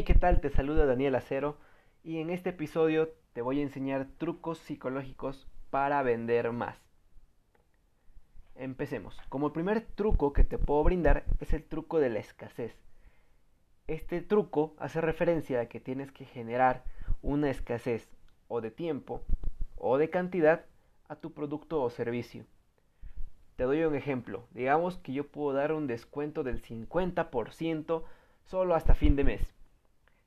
Hey, ¿qué tal? Te saluda Daniel Acero y en este episodio te voy a enseñar trucos psicológicos para vender más. Empecemos. Como el primer truco que te puedo brindar es el truco de la escasez. Este truco hace referencia a que tienes que generar una escasez o de tiempo o de cantidad a tu producto o servicio. Te doy un ejemplo. Digamos que yo puedo dar un descuento del 50% solo hasta fin de mes.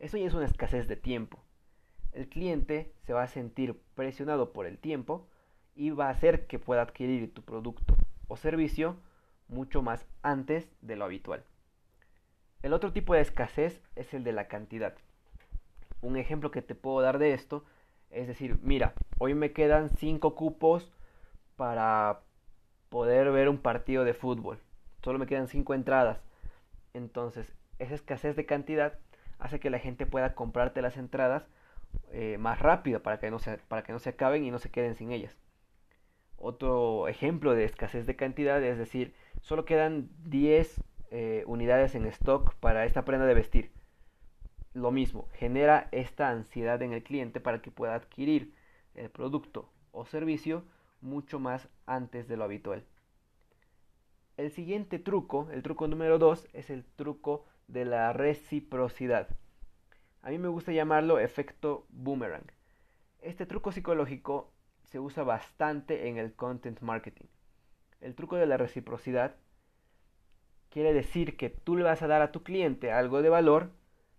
Eso ya es una escasez de tiempo. El cliente se va a sentir presionado por el tiempo y va a hacer que pueda adquirir tu producto o servicio mucho más antes de lo habitual. El otro tipo de escasez es el de la cantidad. Un ejemplo que te puedo dar de esto es decir, mira, hoy me quedan 5 cupos para poder ver un partido de fútbol. Solo me quedan 5 entradas. Entonces, esa escasez de cantidad hace que la gente pueda comprarte las entradas eh, más rápido para que, no se, para que no se acaben y no se queden sin ellas. Otro ejemplo de escasez de cantidad es decir, solo quedan 10 eh, unidades en stock para esta prenda de vestir. Lo mismo, genera esta ansiedad en el cliente para que pueda adquirir el producto o servicio mucho más antes de lo habitual. El siguiente truco, el truco número 2, es el truco de la reciprocidad. A mí me gusta llamarlo efecto boomerang. Este truco psicológico se usa bastante en el content marketing. El truco de la reciprocidad quiere decir que tú le vas a dar a tu cliente algo de valor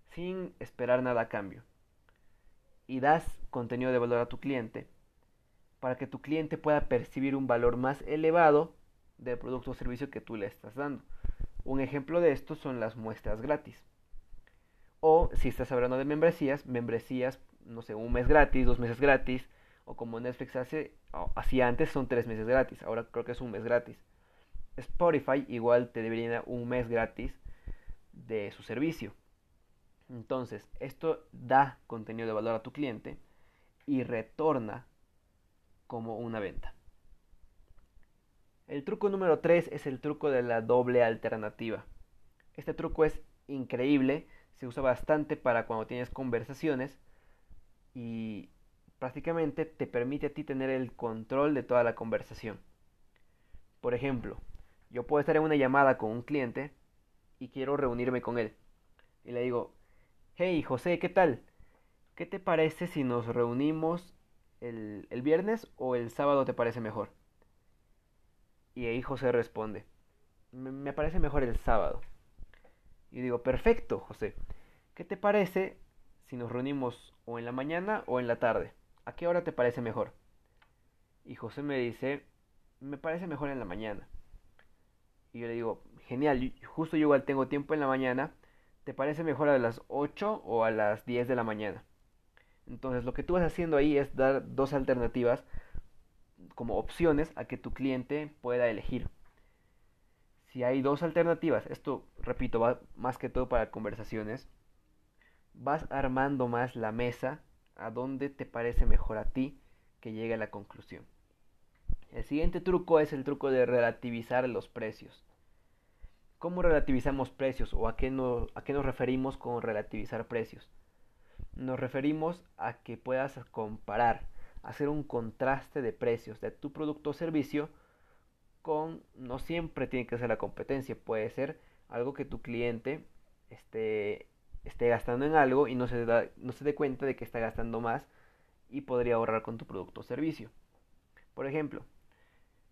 sin esperar nada a cambio. Y das contenido de valor a tu cliente para que tu cliente pueda percibir un valor más elevado del producto o servicio que tú le estás dando. Un ejemplo de esto son las muestras gratis. O si estás hablando de membresías, membresías, no sé, un mes gratis, dos meses gratis, o como Netflix hace, hacía antes son tres meses gratis, ahora creo que es un mes gratis. Spotify igual te debería un mes gratis de su servicio. Entonces, esto da contenido de valor a tu cliente y retorna como una venta. El truco número 3 es el truco de la doble alternativa. Este truco es increíble, se usa bastante para cuando tienes conversaciones y prácticamente te permite a ti tener el control de toda la conversación. Por ejemplo, yo puedo estar en una llamada con un cliente y quiero reunirme con él. Y le digo, hey José, ¿qué tal? ¿Qué te parece si nos reunimos el, el viernes o el sábado te parece mejor? Y ahí José responde, me parece mejor el sábado. Y digo, perfecto, José. ¿Qué te parece si nos reunimos o en la mañana o en la tarde? ¿A qué hora te parece mejor? Y José me dice, me parece mejor en la mañana. Y yo le digo, genial, justo yo igual tengo tiempo en la mañana. ¿Te parece mejor a las 8 o a las 10 de la mañana? Entonces lo que tú vas haciendo ahí es dar dos alternativas como opciones a que tu cliente pueda elegir. Si hay dos alternativas, esto repito, va más que todo para conversaciones, vas armando más la mesa a donde te parece mejor a ti que llegue a la conclusión. El siguiente truco es el truco de relativizar los precios. ¿Cómo relativizamos precios o a qué, a qué nos referimos con relativizar precios? Nos referimos a que puedas comparar hacer un contraste de precios de tu producto o servicio con, no siempre tiene que ser la competencia, puede ser algo que tu cliente esté, esté gastando en algo y no se, da, no se dé cuenta de que está gastando más y podría ahorrar con tu producto o servicio. Por ejemplo,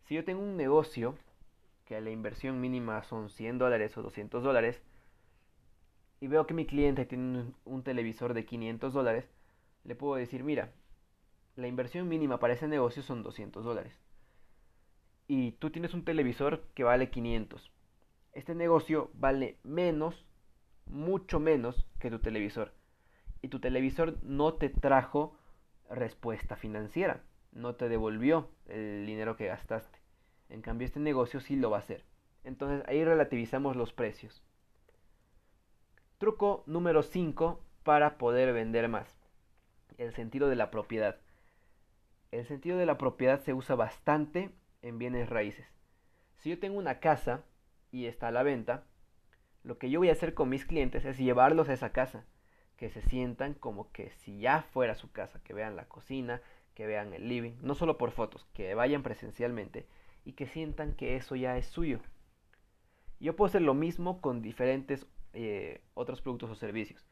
si yo tengo un negocio que la inversión mínima son 100 dólares o 200 dólares y veo que mi cliente tiene un, un televisor de 500 dólares, le puedo decir, mira, la inversión mínima para ese negocio son 200 dólares. Y tú tienes un televisor que vale 500. Este negocio vale menos, mucho menos que tu televisor. Y tu televisor no te trajo respuesta financiera. No te devolvió el dinero que gastaste. En cambio, este negocio sí lo va a hacer. Entonces ahí relativizamos los precios. Truco número 5 para poder vender más. El sentido de la propiedad. El sentido de la propiedad se usa bastante en bienes raíces. Si yo tengo una casa y está a la venta, lo que yo voy a hacer con mis clientes es llevarlos a esa casa, que se sientan como que si ya fuera su casa, que vean la cocina, que vean el living, no solo por fotos, que vayan presencialmente y que sientan que eso ya es suyo. Yo puedo hacer lo mismo con diferentes eh, otros productos o servicios.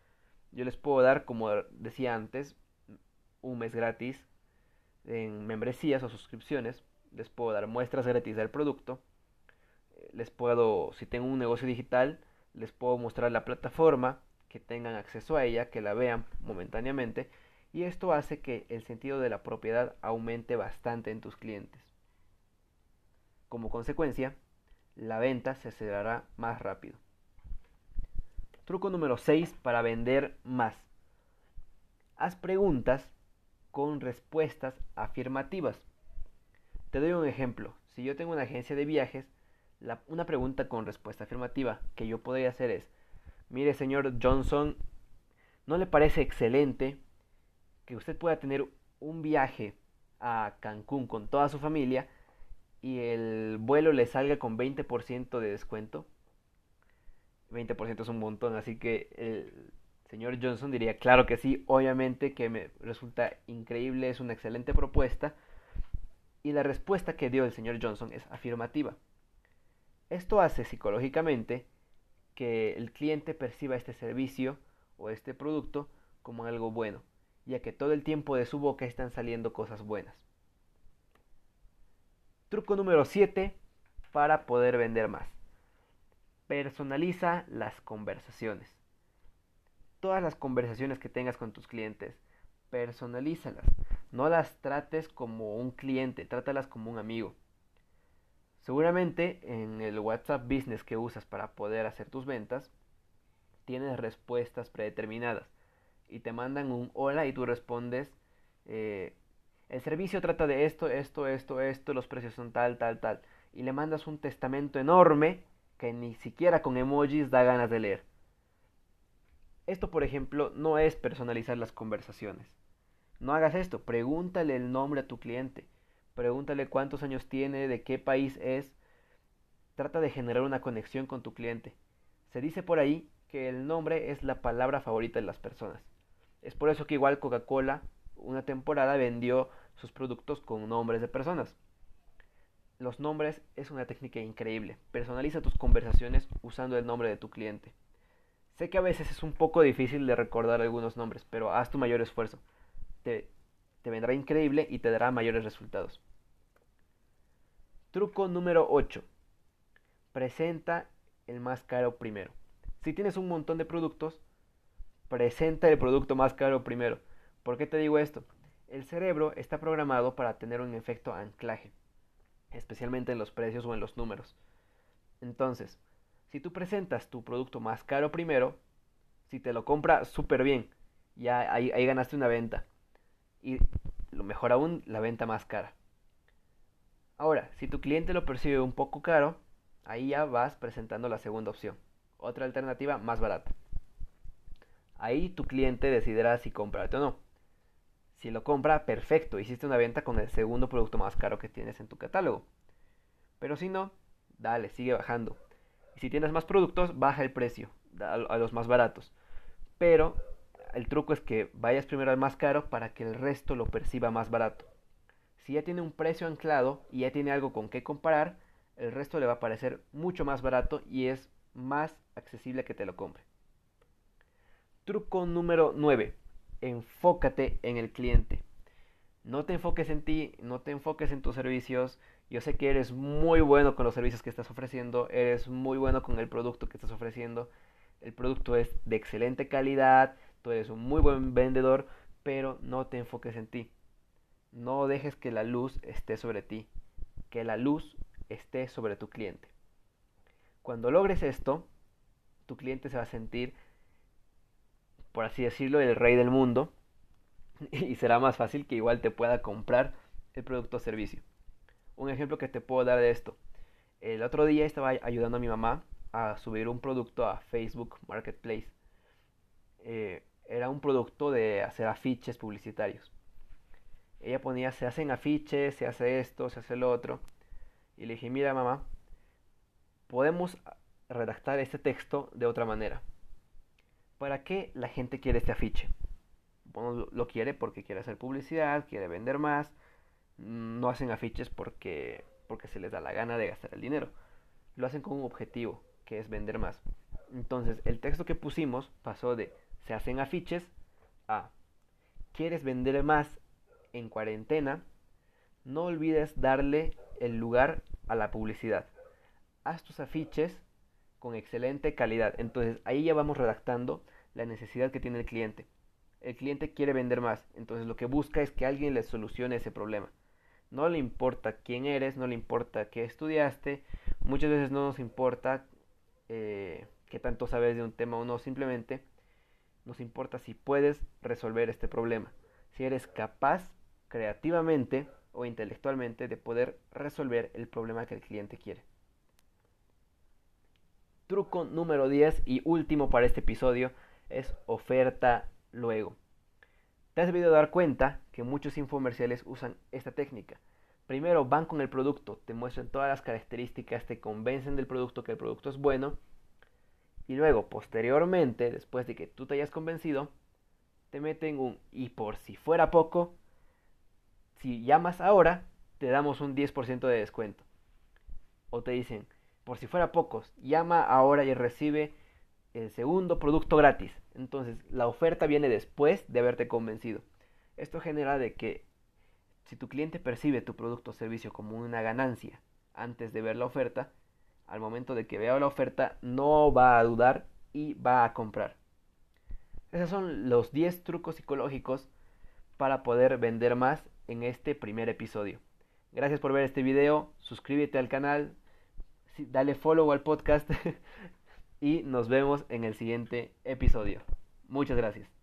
Yo les puedo dar, como decía antes, un mes gratis en membresías o suscripciones. Les puedo dar muestras gratis del producto. Eh, les puedo, si tengo un negocio digital, les puedo mostrar la plataforma, que tengan acceso a ella, que la vean momentáneamente. Y esto hace que el sentido de la propiedad aumente bastante en tus clientes. Como consecuencia, la venta se acelerará más rápido. Truco número 6 para vender más. Haz preguntas con respuestas afirmativas. Te doy un ejemplo. Si yo tengo una agencia de viajes, una pregunta con respuesta afirmativa que yo podría hacer es, mire señor Johnson, ¿no le parece excelente que usted pueda tener un viaje a Cancún con toda su familia y el vuelo le salga con 20% de descuento. 20% es un montón, así que el señor Johnson diría, claro que sí, obviamente que me resulta increíble, es una excelente propuesta. Y la respuesta que dio el señor Johnson es afirmativa. Esto hace psicológicamente que el cliente perciba este servicio o este producto como algo bueno, ya que todo el tiempo de su boca están saliendo cosas buenas. Truco número 7 para poder vender más. Personaliza las conversaciones. Todas las conversaciones que tengas con tus clientes, personalízalas. No las trates como un cliente, trátalas como un amigo. Seguramente en el WhatsApp Business que usas para poder hacer tus ventas, tienes respuestas predeterminadas y te mandan un hola y tú respondes eh, el servicio trata de esto, esto, esto, esto, los precios son tal, tal, tal. Y le mandas un testamento enorme que ni siquiera con emojis da ganas de leer. Esto, por ejemplo, no es personalizar las conversaciones. No hagas esto, pregúntale el nombre a tu cliente, pregúntale cuántos años tiene, de qué país es. Trata de generar una conexión con tu cliente. Se dice por ahí que el nombre es la palabra favorita de las personas. Es por eso que igual Coca-Cola una temporada vendió sus productos con nombres de personas. Los nombres es una técnica increíble. Personaliza tus conversaciones usando el nombre de tu cliente. Sé que a veces es un poco difícil de recordar algunos nombres, pero haz tu mayor esfuerzo. Te, te vendrá increíble y te dará mayores resultados. Truco número 8. Presenta el más caro primero. Si tienes un montón de productos, presenta el producto más caro primero. ¿Por qué te digo esto? El cerebro está programado para tener un efecto anclaje, especialmente en los precios o en los números. Entonces, si tú presentas tu producto más caro primero, si te lo compra súper bien, ya ahí, ganaste una venta. Y lo mejor aún, la venta más cara. Ahora, si tu cliente lo percibe un poco caro, ahí ya vas presentando la segunda opción. Otra alternativa más barata. Ahí tu cliente decidirá si comprarte o no. Si lo compra, perfecto, hiciste una venta con el segundo producto más caro que tienes en tu catálogo. Pero si no, dale, sigue bajando. Y si tienes más productos, baja el precio a los más baratos. Pero el truco es que vayas primero al más caro para que el resto lo perciba más barato. Si ya tiene un precio anclado y ya tiene algo con qué comparar, el resto le va a parecer mucho más barato y es más accesible que te lo compre. Truco número 9 enfócate en el cliente. No te enfoques en ti, no te enfoques en tus servicios. Yo sé que eres muy bueno con los servicios que estás ofreciendo, eres muy bueno con el producto que estás ofreciendo. El producto es de excelente calidad, tú eres un muy buen vendedor, pero no te enfoques en ti. No dejes que la luz esté sobre ti, que la luz esté sobre tu cliente. Cuando logres esto, tu cliente se va a sentir por así decirlo, el rey del mundo y será más fácil que igual te pueda comprar el producto o servicio. Un ejemplo que te puedo dar de esto. El otro día estaba ayudando a mi mamá a subir un producto a Facebook Marketplace. Eh, era un producto de hacer afiches publicitarios. Ella ponía, se hacen afiches, se hace esto, se hace lo otro. Y le dije, mira mamá, podemos redactar este texto de otra manera ¿Para qué la gente quiere este afiche? Bueno, lo quiere porque quiere hacer publicidad, quiere vender más. No hacen afiches porque, porque se les da la gana de gastar el dinero. Lo hacen con un objetivo, que es vender más. Entonces, el texto que pusimos pasó de se hacen afiches a quieres vender más en cuarentena, no olvides darle el lugar a la publicidad. Haz tus afiches con excelente calidad. Entonces ahí ya vamos redactando la necesidad que tiene el cliente. El cliente quiere vender más, entonces lo que busca es que alguien le solucione ese problema. No le importa quién eres, no le importa qué estudiaste, muchas veces no nos importa eh, qué tanto sabes de un tema o no, simplemente nos importa si puedes resolver este problema, si eres capaz creativamente o intelectualmente de poder resolver el problema que el cliente quiere. Truco número 10 y último para este episodio es oferta luego. Te has debido dar cuenta que muchos infomerciales usan esta técnica. Primero van con el producto, te muestran todas las características, te convencen del producto que el producto es bueno. Y luego, posteriormente, después de que tú te hayas convencido, te meten un y por si fuera poco, si llamas ahora, te damos un 10% de descuento. O te dicen, por si fuera pocos, llama ahora y recibe el segundo producto gratis. Entonces, la oferta viene después de haberte convencido. Esto genera de que si tu cliente percibe tu producto o servicio como una ganancia antes de ver la oferta, al momento de que vea la oferta no va a dudar y va a comprar. Esos son los 10 trucos psicológicos para poder vender más en este primer episodio. Gracias por ver este video, suscríbete al canal, dale follow al podcast y nos vemos en el siguiente episodio. Muchas gracias.